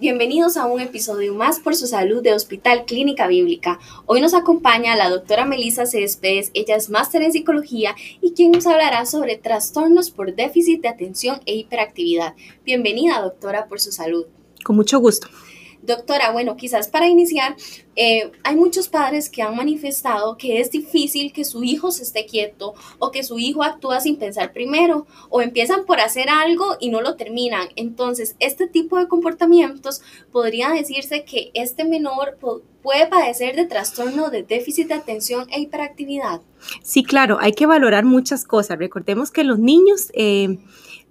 Bienvenidos a un episodio más por su salud de Hospital Clínica Bíblica. Hoy nos acompaña la doctora Melissa Céspedes, ella es máster en psicología y quien nos hablará sobre trastornos por déficit de atención e hiperactividad. Bienvenida, doctora, por su salud. Con mucho gusto. Doctora, bueno, quizás para iniciar, eh, hay muchos padres que han manifestado que es difícil que su hijo se esté quieto o que su hijo actúa sin pensar primero o empiezan por hacer algo y no lo terminan. Entonces, este tipo de comportamientos podría decirse que este menor puede padecer de trastorno de déficit de atención e hiperactividad. Sí, claro, hay que valorar muchas cosas. Recordemos que los niños... Eh,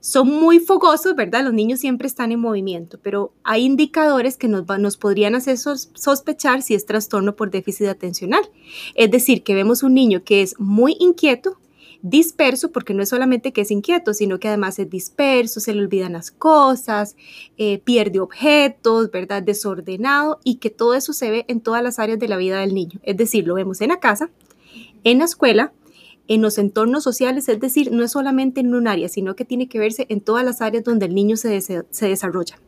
son muy fogosos, ¿verdad? Los niños siempre están en movimiento, pero hay indicadores que nos, nos podrían hacer sospechar si es trastorno por déficit atencional. Es decir, que vemos un niño que es muy inquieto, disperso, porque no es solamente que es inquieto, sino que además es disperso, se le olvidan las cosas, eh, pierde objetos, ¿verdad? Desordenado y que todo eso se ve en todas las áreas de la vida del niño. Es decir, lo vemos en la casa, en la escuela, en los entornos sociales, es decir, no es solamente en un área, sino que tiene que verse en todas las áreas donde el niño se, se desarrolla.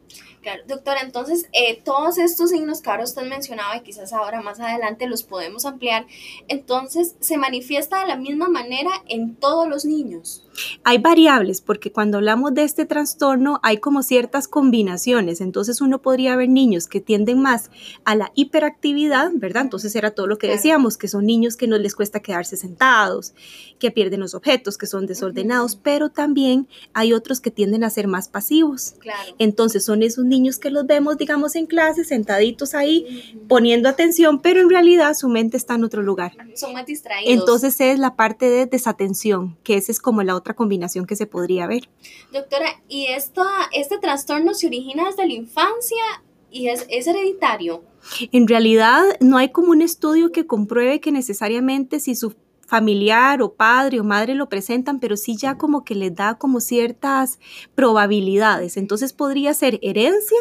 Claro, doctora, entonces eh, todos estos signos que ahora usted mencionaba y quizás ahora más adelante los podemos ampliar, entonces se manifiesta de la misma manera en todos los niños. Hay variables, porque cuando hablamos de este trastorno hay como ciertas combinaciones, entonces uno podría ver niños que tienden más a la hiperactividad, ¿verdad? Entonces era todo lo que decíamos, que son niños que no les cuesta quedarse sentados, que pierden los objetos, que son desordenados, pero también hay otros que tienden a ser más pasivos. Claro. Entonces son esos niños que los vemos, digamos, en clase, sentaditos ahí, poniendo atención, pero en realidad su mente está en otro lugar. Son más distraídos. Entonces es la parte de desatención, que esa es como la otra combinación que se podría ver. Doctora, ¿y esto, este trastorno se origina desde la infancia y es, es hereditario? En realidad no hay como un estudio que compruebe que necesariamente si su familiar o padre o madre lo presentan, pero sí ya como que les da como ciertas probabilidades. Entonces podría ser herencia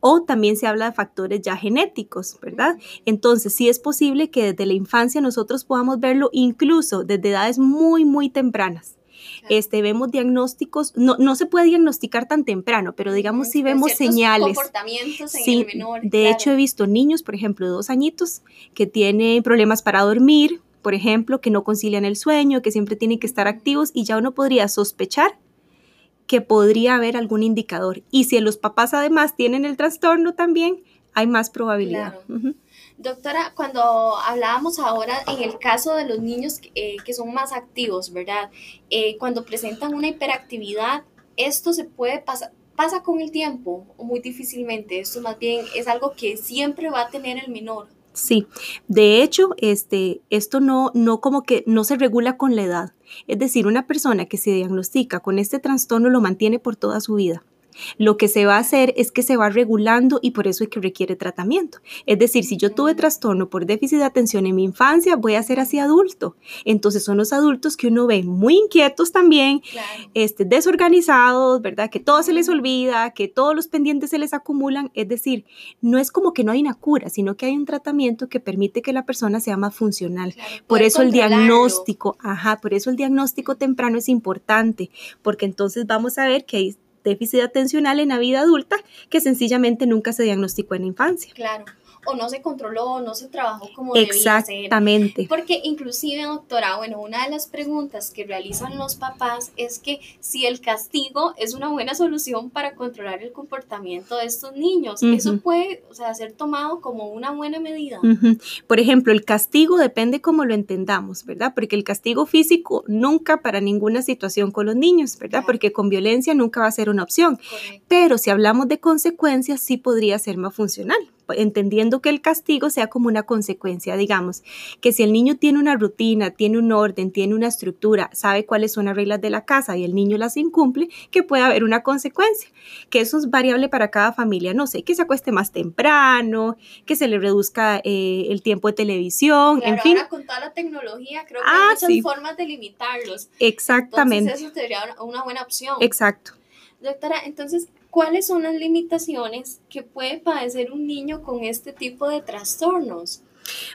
o también se habla de factores ya genéticos, ¿verdad? Entonces sí es posible que desde la infancia nosotros podamos verlo incluso desde edades muy, muy tempranas. Este, vemos diagnósticos, no, no se puede diagnosticar tan temprano, pero digamos si vemos señales. Comportamientos en el menor, de hecho he visto niños, por ejemplo, de dos añitos, que tienen problemas para dormir, por ejemplo, que no concilian el sueño, que siempre tienen que estar activos y ya uno podría sospechar que podría haber algún indicador. Y si los papás además tienen el trastorno también, hay más probabilidad. Doctora, cuando hablábamos ahora en el caso de los niños eh, que son más activos, ¿verdad? Eh, cuando presentan una hiperactividad, esto se puede pasar, pasa con el tiempo o muy difícilmente. Esto más bien es algo que siempre va a tener el menor. Sí, de hecho, este, esto no, no como que no se regula con la edad. Es decir, una persona que se diagnostica con este trastorno lo mantiene por toda su vida. Lo que se va a hacer es que se va regulando y por eso es que requiere tratamiento. Es decir, si yo tuve trastorno por déficit de atención en mi infancia, voy a ser así adulto. Entonces son los adultos que uno ve muy inquietos también, este, desorganizados, ¿verdad? Que todo se les olvida, que todos los pendientes se les acumulan. Es decir, no es como que no hay una cura, sino que hay un tratamiento que permite que la persona sea más funcional. por eso el diagnóstico, ajá, por eso el diagnóstico temprano es importante, porque entonces vamos a ver que hay déficit atencional en la vida adulta que sencillamente nunca se diagnosticó en la infancia. Claro o no se controló, no se trabajó como Exactamente. Porque inclusive, doctora, bueno, una de las preguntas que realizan los papás es que si el castigo es una buena solución para controlar el comportamiento de estos niños, eso puede, o sea, ser tomado como una buena medida. Por ejemplo, el castigo depende cómo lo entendamos, ¿verdad? Porque el castigo físico nunca para ninguna situación con los niños, ¿verdad? Porque con violencia nunca va a ser una opción. Pero si hablamos de consecuencias, sí podría ser más funcional entendiendo que el castigo sea como una consecuencia, digamos, que si el niño tiene una rutina, tiene un orden, tiene una estructura, sabe cuáles son las reglas de la casa y el niño las incumple, que puede haber una consecuencia, que eso es variable para cada familia, no sé, que se acueste más temprano, que se le reduzca eh, el tiempo de televisión, en fin. Ahora con toda la tecnología creo que hay ah, muchas formas de limitarlos. Exactamente. Entonces eso sería una buena opción. Exacto. Doctora, entonces, ¿cuáles son las limitaciones que puede padecer un niño con este tipo de trastornos?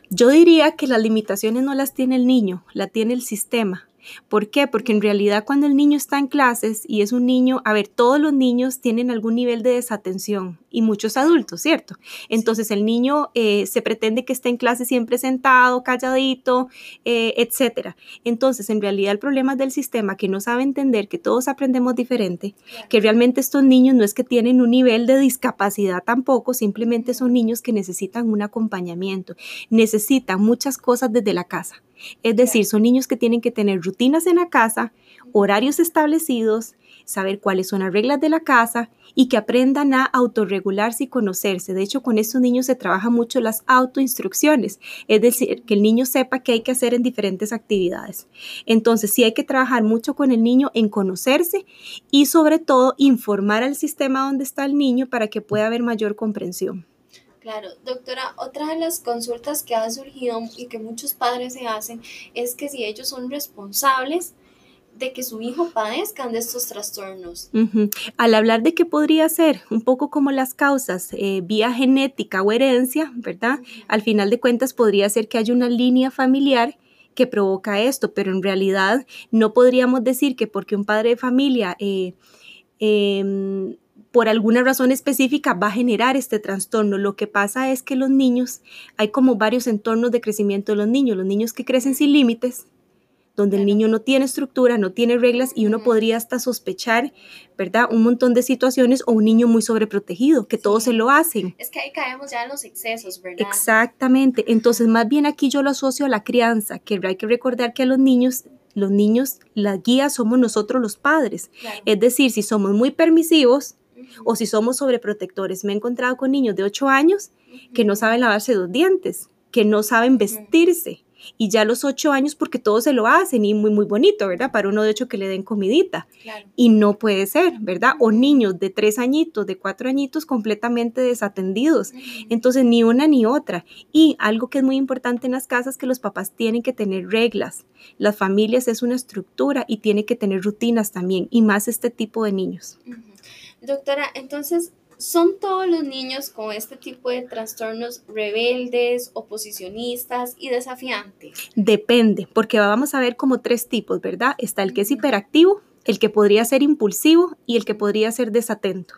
Yo diría que las limitaciones no las tiene el niño, la tiene el sistema. ¿Por qué? Porque en realidad cuando el niño está en clases y es un niño, a ver, todos los niños tienen algún nivel de desatención y muchos adultos, ¿cierto? Entonces el niño eh, se pretende que esté en clase siempre sentado, calladito, eh, etcétera. Entonces en realidad el problema es del sistema que no sabe entender que todos aprendemos diferente, que realmente estos niños no es que tienen un nivel de discapacidad tampoco, simplemente son niños que necesitan un acompañamiento, necesitan muchas cosas desde la casa. Es decir, son niños que tienen que tener rutinas en la casa, horarios establecidos, saber cuáles son las reglas de la casa y que aprendan a autorregularse y conocerse. De hecho, con estos niños se trabaja mucho las autoinstrucciones, es decir, que el niño sepa qué hay que hacer en diferentes actividades. Entonces, sí hay que trabajar mucho con el niño en conocerse y sobre todo informar al sistema donde está el niño para que pueda haber mayor comprensión. Claro, doctora, otra de las consultas que ha surgido y que muchos padres se hacen es que si ellos son responsables de que su hijo padezcan de estos trastornos. Al hablar de que podría ser un poco como las causas eh, vía genética o herencia, ¿verdad? Al final de cuentas podría ser que haya una línea familiar que provoca esto, pero en realidad no podríamos decir que porque un padre de familia eh, em, por alguna razón específica va a generar este trastorno. Lo que pasa es que los niños, hay como varios entornos de crecimiento de los niños, los niños que crecen sin límites, donde el niño no tiene estructura, no tiene reglas y uno podría hasta sospechar, ¿verdad? Un montón de situaciones o un niño muy sobreprotegido, que todos se lo hacen. Es que ahí caemos ya en los excesos, ¿verdad? Exactamente. Entonces, más bien aquí yo lo asocio a la crianza, que hay que recordar que a los niños los niños, la guía somos nosotros los padres. Es decir, si somos muy permisivos, o si somos sobreprotectores. Me he encontrado con niños de 8 años que no saben lavarse dos dientes, que no saben vestirse. Y ya a los 8 años, porque todos se lo hacen y muy, muy bonito, ¿verdad? Para uno de hecho que le den comidita. Y no puede ser, ¿verdad? O niños de 3 añitos, de 4 añitos completamente desatendidos. Entonces, ni una ni otra. Y algo que es muy importante en las casas, que los papás tienen que tener reglas. Las familias es una estructura y tiene que tener rutinas también, y más este tipo de niños. Doctora, entonces, ¿son todos los niños con este tipo de trastornos rebeldes, oposicionistas y desafiantes? Depende, porque vamos a ver como tres tipos, ¿verdad? Está el que es hiperactivo, el que podría ser impulsivo y el que podría ser desatento.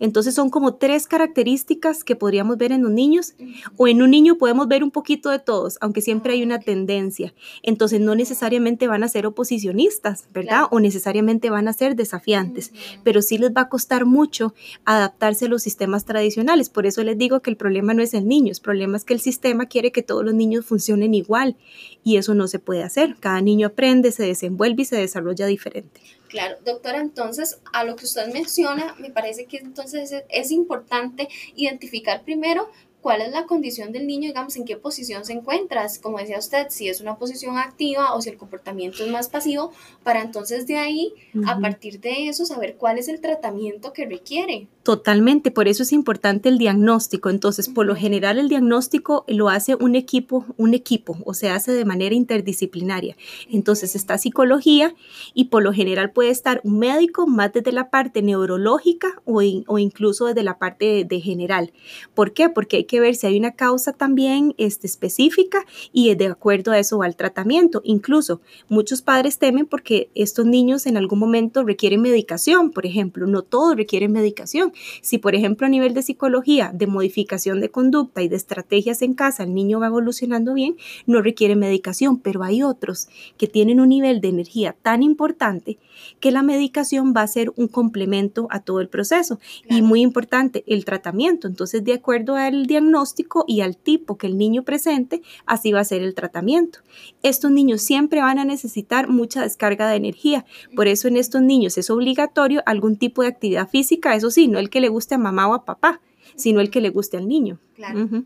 Entonces son como tres características que podríamos ver en los niños o en un niño podemos ver un poquito de todos, aunque siempre hay una tendencia. Entonces no necesariamente van a ser oposicionistas, ¿verdad? O necesariamente van a ser desafiantes, pero sí les va a costar mucho adaptarse a los sistemas tradicionales. Por eso les digo que el problema no es el niño, el problema es que el sistema quiere que todos los niños funcionen igual y eso no se puede hacer. Cada niño aprende, se desenvuelve y se desarrolla diferente. Claro, doctora, entonces a lo que usted menciona, me parece que entonces es, importante identificar primero cuál es la condición del niño, digamos, en qué posición se encuentra, como decía usted, si es una posición activa o si el comportamiento es más pasivo, para entonces de ahí, a partir de eso, saber cuál es el tratamiento que requiere. Totalmente, por eso es importante el diagnóstico. Entonces, por lo general el diagnóstico lo hace un equipo, un equipo, o se hace de manera interdisciplinaria. Entonces está psicología y por lo general puede estar un médico más desde la parte neurológica o, o incluso desde la parte de, general. ¿Por qué? Porque hay que ver si hay una causa también este, específica y de acuerdo a eso va el tratamiento. Incluso muchos padres temen porque estos niños en algún momento requieren medicación, por ejemplo, no todos requieren medicación. Si, por ejemplo, a nivel de psicología, de modificación de conducta y de estrategias en casa, el niño va evolucionando bien, no requiere medicación, pero hay otros que tienen un nivel de energía tan importante que la medicación va a ser un complemento a todo el proceso. Y muy importante, el tratamiento. Entonces, de acuerdo al diagnóstico, diagnóstico y al tipo que el niño presente, así va a ser el tratamiento. Estos niños siempre van a necesitar mucha descarga de energía, por eso en estos niños es obligatorio algún tipo de actividad física, eso sí, no el que le guste a mamá o a papá, sino el que le guste al niño. Claro.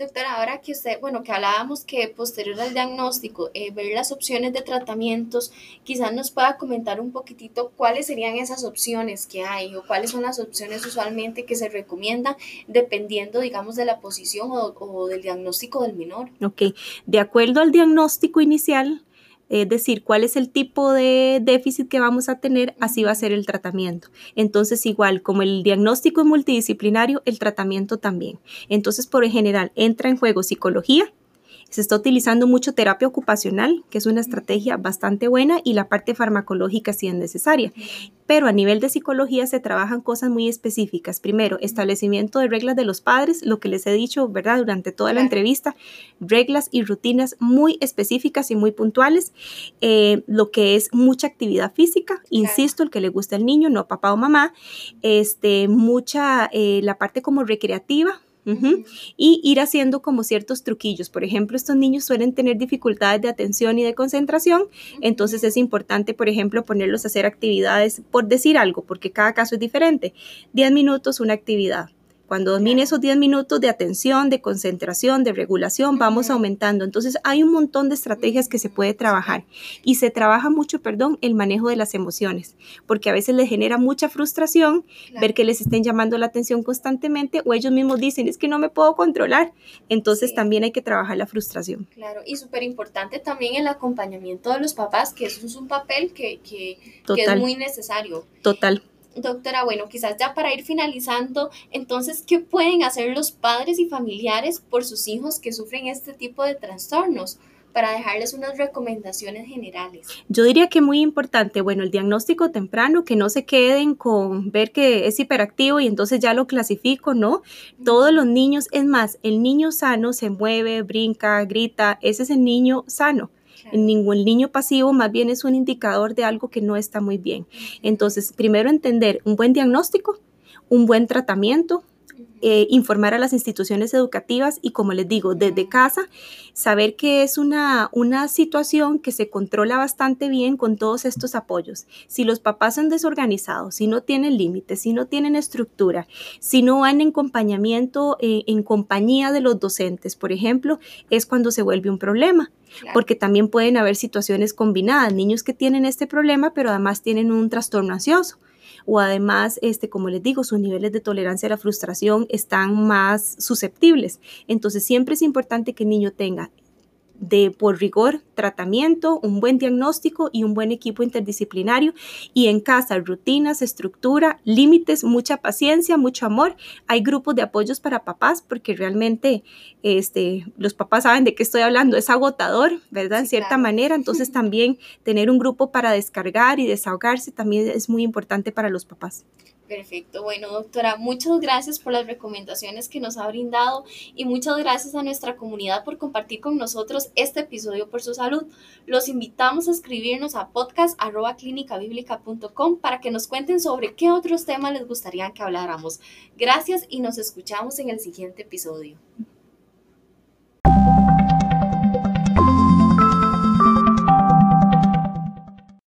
Doctora, ahora que usted, bueno, que hablábamos que posterior al diagnóstico, eh, ver las opciones de tratamientos, quizás nos pueda comentar un poquitito cuáles serían esas opciones que hay o cuáles son las opciones usualmente que se recomiendan dependiendo, digamos, de la posición o, o del diagnóstico del menor. Ok, de acuerdo al diagnóstico inicial, es decir, cuál es el tipo de déficit que vamos a tener, así va a ser el tratamiento. Entonces, igual como el diagnóstico es multidisciplinario, el tratamiento también. Entonces, por en general, entra en juego psicología, Se está utilizando mucho terapia ocupacional, que es una estrategia bastante buena, y la parte farmacológica si es necesaria. Pero a nivel de psicología se trabajan cosas muy específicas. Primero, establecimiento de reglas de los padres, lo que les he dicho, ¿verdad? Durante toda la entrevista, reglas y rutinas muy específicas y muy puntuales. Eh, lo que es mucha actividad física, insisto, el que le gusta al niño, no papá o mamá. Este, mucha, eh, la parte como recreativa, y ir haciendo como ciertos truquillos. Por ejemplo, estos niños suelen tener dificultades de atención y de concentración, entonces es importante, por ejemplo, ponerlos a hacer actividades, por decir algo, porque cada caso es diferente. 10 minutos una actividad, cuando domine esos 10 minutos de atención, de concentración, de regulación, vamos aumentando. Entonces hay un montón de estrategias que se puede trabajar y se trabaja mucho, perdón, el manejo de las emociones, porque a veces les genera mucha frustración ver que les estén llamando la atención constantemente o ellos mismos dicen, es que no me puedo controlar. Entonces también hay que trabajar la frustración. Claro, y súper importante también el acompañamiento de los papás, que eso es un papel que, que es muy necesario. Total. Doctora, bueno, quizás ya para ir finalizando, entonces, ¿qué pueden hacer los padres y familiares por sus hijos que sufren este tipo de trastornos? para dejarles unas recomendaciones generales. Yo diría que muy importante, bueno, el diagnóstico temprano, que no se queden con ver que es hiperactivo y entonces ya lo clasifico, ¿no? Todos los niños, es más, el niño sano se mueve, brinca, grita, ese es el niño sano. Ningún niño pasivo más bien es un indicador de algo que no está muy bien. Entonces, primero entender un buen diagnóstico, un buen tratamiento, eh, informar a las instituciones educativas y como les digo, desde casa, saber que es una, una situación que se controla bastante bien con todos estos apoyos. Si los papás son desorganizados, si no tienen límites, si no tienen estructura, si no van en acompañamiento eh, en compañía de los docentes, por ejemplo, es cuando se vuelve un problema. Porque también pueden haber situaciones combinadas, niños que tienen este problema, pero además tienen un trastorno ansioso o además, este, como les digo, sus niveles de tolerancia a la frustración están más susceptibles. Entonces, siempre es importante que el niño tenga de por rigor tratamiento, un buen diagnóstico y un buen equipo interdisciplinario y en casa rutinas, estructura, límites, mucha paciencia, mucho amor. Hay grupos de apoyos para papás porque realmente este, los papás saben de qué estoy hablando, es agotador, ¿verdad? en cierta manera, entonces también tener un grupo para descargar y desahogarse también es muy importante para los papás. Perfecto. Bueno, doctora, muchas gracias por las recomendaciones que nos ha brindado y muchas gracias a nuestra comunidad por compartir con nosotros este episodio por su salud. Los invitamos a escribirnos a podcast.clinicabiblica.com para que nos cuenten sobre qué otros temas les gustaría que habláramos. Gracias y nos escuchamos en el siguiente episodio.